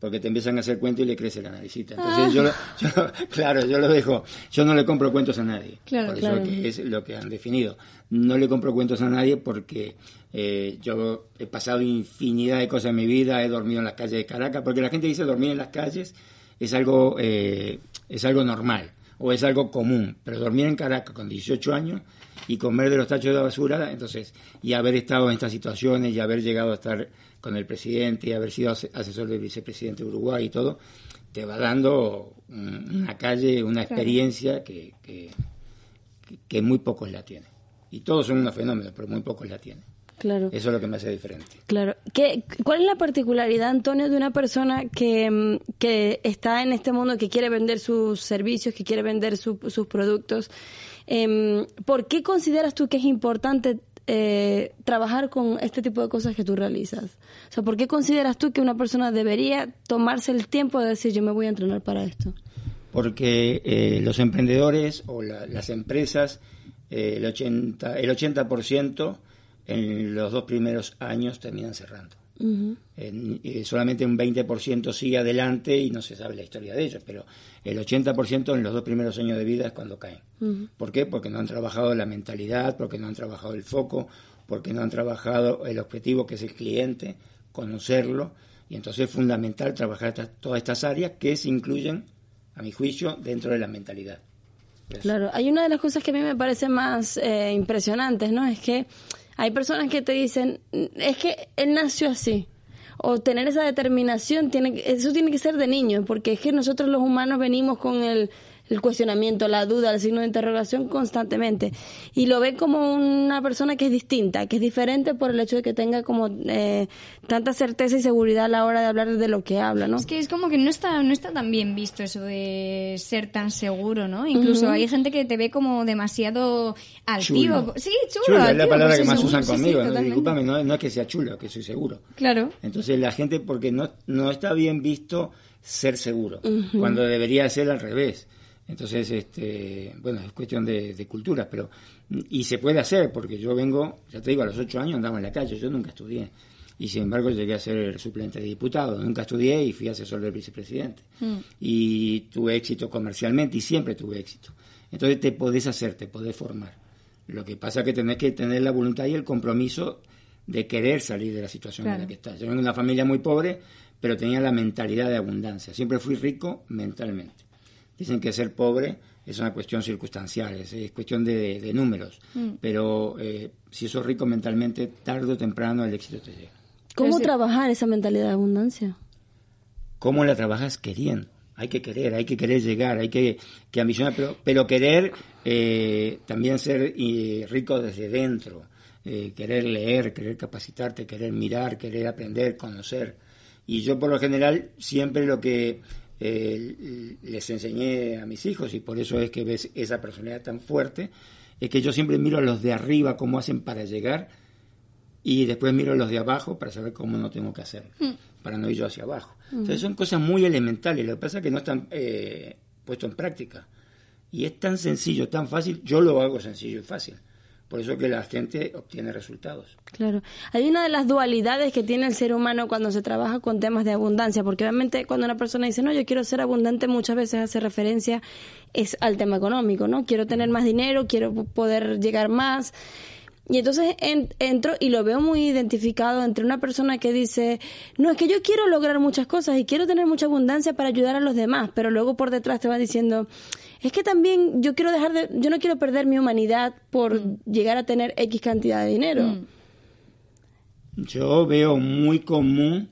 Porque te empiezan a hacer cuentos y le crece la naricita. Entonces yo, lo- yo- claro, yo lo dejo. Yo no le compro cuentos a nadie. Claro, por eso claro. que es lo que han definido. No le compro cuentos a nadie porque eh, yo he pasado infinidad de cosas en mi vida, he dormido en las calles de Caracas, porque la gente dice dormir en las calles es algo, eh, es algo normal o es algo común, pero dormir en Caracas con 18 años y comer de los tachos de basura, entonces, y haber estado en estas situaciones y haber llegado a estar con el presidente y haber sido ase- asesor del vicepresidente de Uruguay y todo, te va dando un- una calle, una experiencia que, que- que muy pocos la tienen. Y todos son unos fenómenos, pero muy pocos la tienen. Claro. Eso es lo que me hace diferente. Claro. ¿Qué, ¿Cuál es la particularidad, Antonio, de una persona que, mm, que está en este mundo, que quiere vender sus servicios, que quiere vender su- sus productos? Em, ¿Por qué consideras tú que es importante eh, trabajar con este tipo de cosas que tú realizas? O sea, ¿por qué consideras tú que una persona debería tomarse el tiempo de decir yo me voy a entrenar para esto? porque eh, los emprendedores o la- las empresas, eh, el 80%, el 80% en los dos primeros años terminan cerrando. En- eh, solamente un 20% sigue adelante y no se sabe la historia de ellos, pero el 80% en los dos primeros años de vida es cuando caen. ¿Por qué? Porque no han trabajado la mentalidad, porque no han trabajado el foco, porque no han trabajado el objetivo que es el cliente, conocerlo, y entonces es fundamental trabajar todas estas áreas que se incluyen, a mi juicio, dentro de la mentalidad. Claro, hay una de las cosas que a mí me parece más eh, impresionantes, ¿no? Es que hay personas que te dicen, es que él nació así. O tener esa determinación, tiene, eso tiene que ser de niño, porque es que nosotros los humanos venimos con el, el cuestionamiento, la duda, el signo de interrogación constantemente. Y lo ve como una persona que es distinta, que es diferente por el hecho de que tenga como eh, tanta certeza y seguridad a la hora de hablar de lo que habla, ¿no? Es que es como que no está, no está tan bien visto eso de ser tan seguro, ¿no? Incluso hay gente que te ve como demasiado altivo. Chulo. Sí, chulo. Chulo es la palabra pues que más seguro, usan sí, sí, conmigo. ¿no? no, no es que sea chulo, que soy seguro. Claro. Entonces la gente, porque no, no está bien visto ser seguro, cuando debería ser al revés. Entonces, este, bueno, es cuestión de, de cultura, pero, y se puede hacer, porque yo vengo, ya te digo, a los ocho años andaba en la calle, yo nunca estudié. Y sin embargo llegué a ser suplente de diputado, nunca estudié y fui asesor del vicepresidente. Y tuve éxito comercialmente y siempre tuve éxito. Entonces te podés hacer, te podés formar. Lo que pasa es que tenés que tener la voluntad y el compromiso de querer salir de la situación en la que estás. Yo vengo de una familia muy pobre, pero tenía la mentalidad de abundancia. Siempre fui rico mentalmente. Dicen que ser pobre es una cuestión circunstancial, es, es cuestión de, de números. Pero eh, si sos rico mentalmente, tarde o temprano el éxito te llega. ¿Cómo trabajar esa mentalidad de abundancia? ¿Cómo la trabajas queriendo? Hay que querer, hay que querer llegar, hay que, que ambicionar, pero, pero querer eh, también ser eh, rico desde dentro, eh, querer leer, querer capacitarte, querer mirar, querer aprender, conocer. Y yo por lo general siempre lo que eh, les enseñé a mis hijos, y por eso es que ves esa personalidad tan fuerte, es que yo siempre miro a los de arriba cómo hacen para llegar y después miro los de abajo para saber cómo no tengo que hacer, para no ir yo hacia abajo. Entonces son cosas muy elementales, lo que pasa es que no están eh, puesto en práctica. Y es tan sencillo, tan fácil, yo lo hago sencillo y fácil. Por eso que la gente obtiene resultados. Claro. Hay una de las dualidades que tiene el ser humano cuando se trabaja con temas de abundancia, porque obviamente cuando una persona dice, no, yo quiero ser abundante, muchas veces hace referencia es al tema económico, ¿no? Quiero tener más dinero, quiero poder llegar más. Y entonces en- entro y lo veo muy identificado entre una persona que dice, no, es que yo quiero lograr muchas cosas y quiero tener mucha abundancia para ayudar a los demás, pero luego por detrás te va diciendo, es que también yo quiero dejar de, yo no quiero perder mi humanidad por llegar a tener X cantidad de dinero. yo veo muy común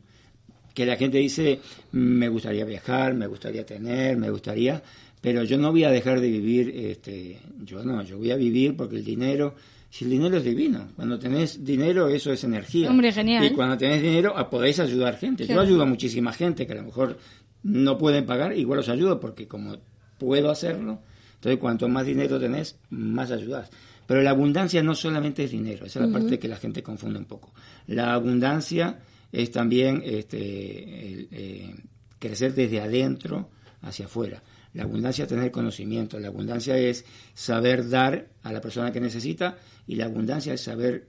que la gente dice, me gustaría viajar, me gustaría tener, me gustaría, pero yo no voy a dejar de vivir, este, yo no, yo voy a vivir porque el dinero, si el dinero es divino, cuando tenés dinero eso es energía. Hombre, genial. Y cuando tenés dinero ah, podéis ayudar gente. Yo ayudo a muchísima gente que a lo mejor no pueden pagar, igual los ayudo porque como puedo hacerlo, entonces cuanto más dinero tenés, más ayudas. Pero la abundancia no solamente es dinero, esa es la parte que la gente confunde un poco. La abundancia es también este, eh, crecer desde adentro hacia afuera. La abundancia es tener conocimiento, la abundancia es saber dar a la persona que necesita y la abundancia es saber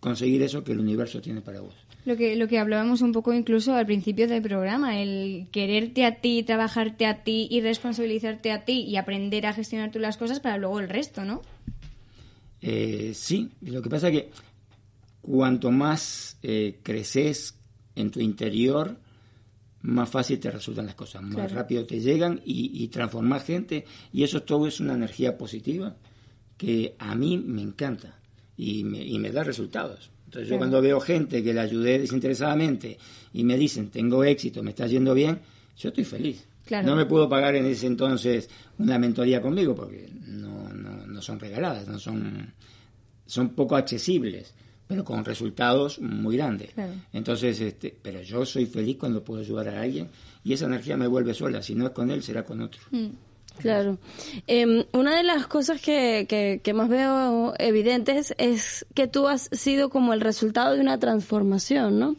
conseguir eso que el universo tiene para vos. Lo que, lo que hablábamos un poco incluso al principio del programa, el quererte a ti, trabajarte a ti y responsabilizarte a ti y aprender a gestionar tú las cosas para luego el resto, ¿no? Eh, sí, lo que pasa es que cuanto más eh, creces en tu interior, más fácil te resultan las cosas, más rápido te llegan y, y transformar gente. Y eso todo es una energía positiva que a mí me encanta y me, y me da resultados. Entonces yo cuando veo gente que la ayudé desinteresadamente y me dicen, tengo éxito, me está yendo bien, yo estoy feliz. No me puedo pagar en ese entonces una mentoría conmigo porque no, no, no son regaladas, no son, son poco accesibles pero con resultados muy grandes. Entonces, este, pero yo soy feliz cuando puedo ayudar a alguien y esa energía me vuelve sola. Si no es con él, será con otro. Mm. Claro. Em, una de las cosas que, que, más veo evidentes es que tú has sido como el resultado de una transformación, ¿no?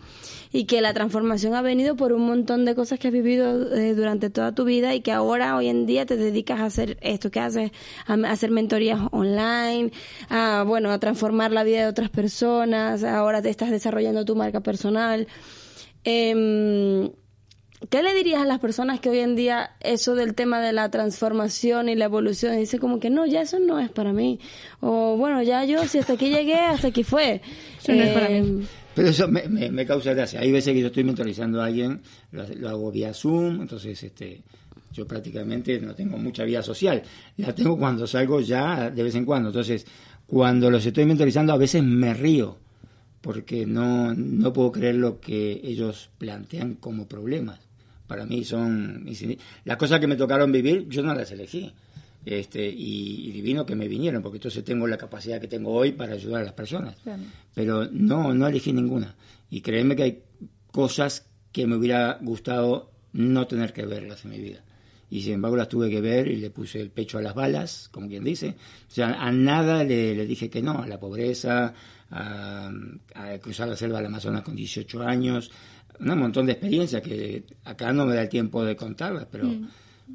y que la transformación ha venido por un montón de cosas que has vivido eh, durante toda tu vida y que ahora hoy en día te dedicas a hacer esto que haces, a, hacer mentorías online, a bueno, a transformar la vida de otras personas, ahora te estás desarrollando tu marca personal. Eh, ¿Qué le dirías a las personas que hoy en día eso del tema de la transformación y la evolución dice como que no, ya eso no es para mí? O bueno, ya yo si hasta aquí llegué, hasta aquí fue. Eso no es para mí. Eh, pero eso me, me, causa gracia. Hay veces que yo estoy mentorizando a alguien, lo, hago vía Zoom, entonces este yo prácticamente no tengo mucha vida social. La tengo cuando salgo ya de vez en cuando. Entonces, cuando los estoy mentorizando, a veces me río, porque no, no puedo creer lo que ellos plantean como problemas. Para mí son... Las cosas que me tocaron vivir, yo no las elegí este, y, divino que me vinieron, porque entonces tengo la capacidad que tengo hoy para ayudar a las personas. Pero no, no elegí ninguna. Y créeme que hay cosas que me hubiera gustado no tener que verlas en mi vida. Y sin embargo las tuve que ver y le puse el pecho a las balas, como quien dice. O sea, a nada le, dije que no, a la pobreza, a, cruzar la selva del Amazonas con 18 años, un montón de experiencias que acá no me da el tiempo de contarlas, pero... Mm.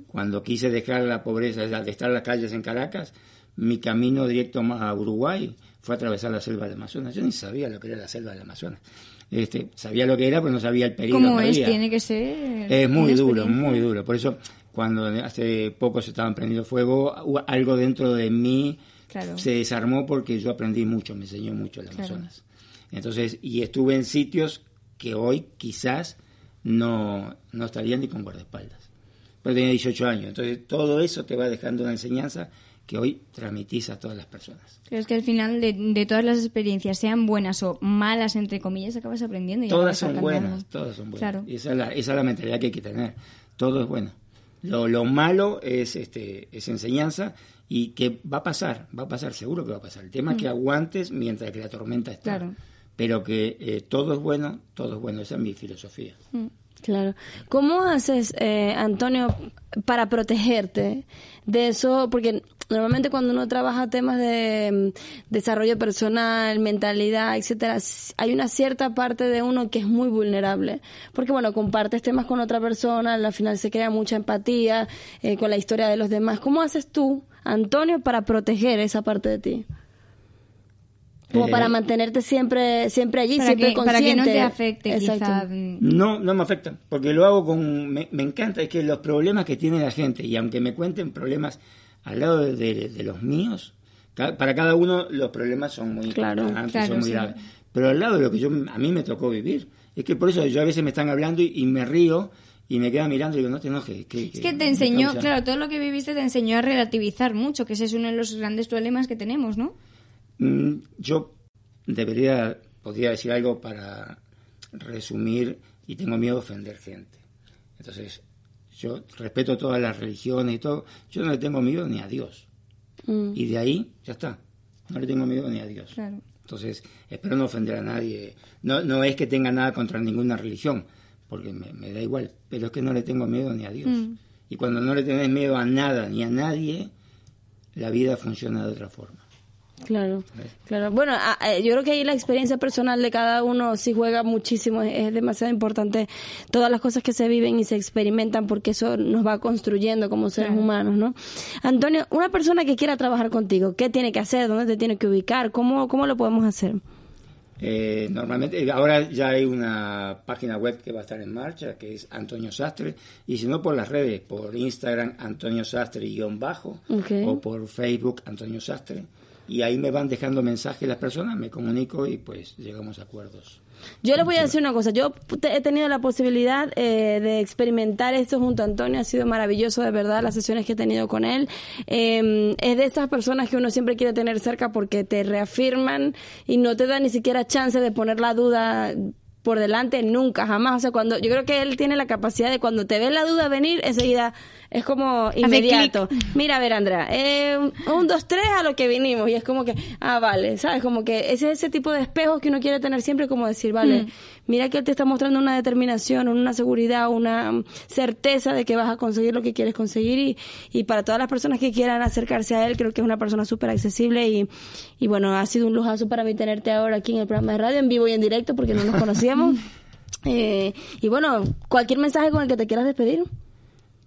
Cuando quise dejar la pobreza, de estar en las calles en Caracas, mi camino directo más a Uruguay fue atravesar la selva del Amazonas. Yo ni sabía lo que era la selva del Amazonas. Este, sabía lo que era, pero no sabía el peligro ¿Cómo es? Tiene que ser. Es muy duro, muy duro. Por eso, cuando hace poco se estaban prendiendo fuego, algo dentro de mí se desarmó porque yo aprendí mucho, me enseñó mucho el Amazonas. Entonces, y estuve en sitios que hoy quizás no, no estaría ni con guardaespaldas pero tenía 18 años. Entonces todo eso te va dejando una enseñanza que hoy transmitís a todas las personas. Pero es que al final de, todas las experiencias, sean buenas o malas, entre comillas, acabas aprendiendo. Y todas son buenas, todas son buenas. Y esa es, la, esa es la mentalidad que hay que tener. Todo es bueno. Lo, lo malo es, este, es enseñanza y que va a pasar, va a pasar, seguro que va a pasar. El tema es que mm. aguantes mientras que la tormenta está. Claro. Pero que eh, todo es bueno, todo es bueno. Esa es mi filosofía. Mm. Claro. ¿Cómo haces, eh, Antonio, para protegerte de eso? Porque normalmente cuando uno trabaja temas de mm, desarrollo personal, mentalidad, etcétera, hay una cierta parte de uno que es muy vulnerable. Porque, bueno, compartes temas con otra persona, al final se crea mucha empatía eh, con la historia de los demás. ¿Cómo haces tú, Antonio, para proteger esa parte de ti? Como para eh, mantenerte siempre siempre allí, siempre consciente. Para que no te afecte, quizá. No, no me afecta, porque lo hago con... Me, encanta, es que los problemas que tiene la gente, y aunque me cuenten problemas al lado de, los míos, para cada uno los problemas son muy claro, son muy graves. Pero al lado de lo que yo a mí me tocó vivir, es que por eso yo a veces me están hablando y, me río y me quedo mirando y digo, no te enojes. es que te enseñó, claro, todo lo que viviste te enseñó a relativizar mucho, que ese es uno de los grandes problemas que tenemos, ¿no? Mm, yo debería podría decir algo para resumir y tengo miedo de ofender gente. Entonces, yo respeto todas las religiones y todo, yo no le tengo miedo ni a Dios. Mm. Y de ahí, ya está. No le tengo miedo ni a Dios. Claro. Entonces, espero no ofender a nadie. No, no es que tenga nada contra ninguna religión, porque me, me da igual, pero es que no le tengo miedo ni a Dios. Y cuando no le tenés miedo a nada ni a nadie, la vida funciona de otra forma. Claro, claro. Bueno, yo creo que ahí la experiencia personal de cada uno sí juega muchísimo. Es, demasiado importante todas las cosas que se viven y se experimentan porque eso nos va construyendo como seres humanos, ¿no? Antonio, una persona que quiera trabajar contigo, ¿qué tiene que hacer? ¿Dónde te tiene que ubicar? ¿Cómo, cómo lo podemos hacer? Eh, normalmente, eh, ahora ya hay una página web que va a estar en marcha, que es Antonio Sastre, y si no por las redes, por Instagram Antonio Sastre guion bajo, Ok. o por Facebook Antonio Sastre, y ahí me van dejando mensajes las personas, me comunico y pues llegamos a acuerdos. Yo les voy a decir una cosa. Yo he tenido la posibilidad eh, de experimentar esto junto a Antonio. Ha sido maravilloso, de verdad, las sesiones que he tenido con él. Eh, es de esas personas que uno siempre quiere tener cerca porque te reafirman y no te da ni siquiera chance de poner la duda por delante nunca, jamás. O sea, cuando yo creo que él tiene la capacidad de cuando te ve la duda venir, enseguida es como inmediato. Mira, a ver, Andrea, eh, un, dos, tres a lo que vinimos. Y es como que, ah, vale, ¿sabes? Como que ese es ese tipo de espejos que uno quiere tener siempre, como decir, vale, mira que él te está mostrando una determinación, una seguridad, una mm, certeza de que vas a conseguir lo que quieres conseguir. Y, y para todas las personas que quieran acercarse a él, creo que es una persona súper accesible. Y, y bueno, ha sido un lujazo para mí tenerte ahora aquí en el programa de radio, en vivo y en directo, porque no nos conocíamos. Eh, y bueno, cualquier mensaje con el que te quieras despedir.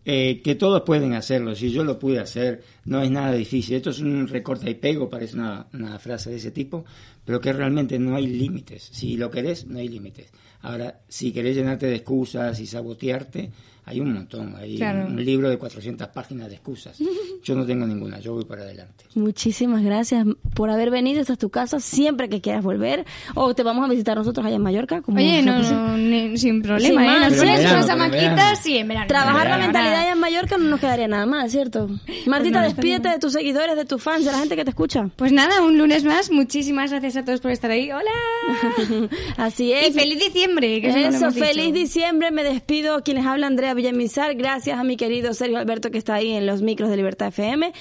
Eh, que todos pueden hacerlo, si yo lo pude hacer, no es nada difícil. Esto es un recorte y pego, parece una, una frase de ese tipo, pero que realmente no hay límites. Si lo querés, no hay límites. Ahora, si querés llenarte de excusas y sabotearte, hay un montón. Hay Claro. un libro de 400 páginas de excusas. Yo no tengo ninguna, yo voy para adelante. Muchísimas gracias por haber venido. Esta es tu casa siempre que quieras volver. O te vamos a visitar nosotros allá en Mallorca. Como Oye, no, no, ni- sin problema, Sin ¿eh? más, pero verano, unas pero en verano. y en verano. Trabajar la mentalidad allá en Mallorca no nos quedaría nada mal, ¿cierto? Martita, despídete de tus seguidores, de tus fans, de la gente que te escucha. Pues nada, un lunes más. Muchísimas gracias a todos por estar ahí. ¡Hola! Así es. Y feliz diciembre. Que eso no hemos dicho. feliz diciembre. Me despido. Quienes habla Andrea Villamizar. Gracias a mi querido Sergio Alberto que está ahí en los micros de Libertad FM.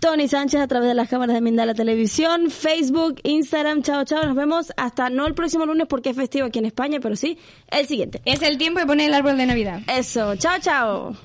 Tony Sánchez a través de las cámaras de Mindala Televisión, Facebook, Instagram. Chao, chao. Nos vemos hasta no el próximo lunes porque es festivo aquí en España, pero sí el siguiente. Es el tiempo de poner el árbol de Navidad. Eso. Chao, chao.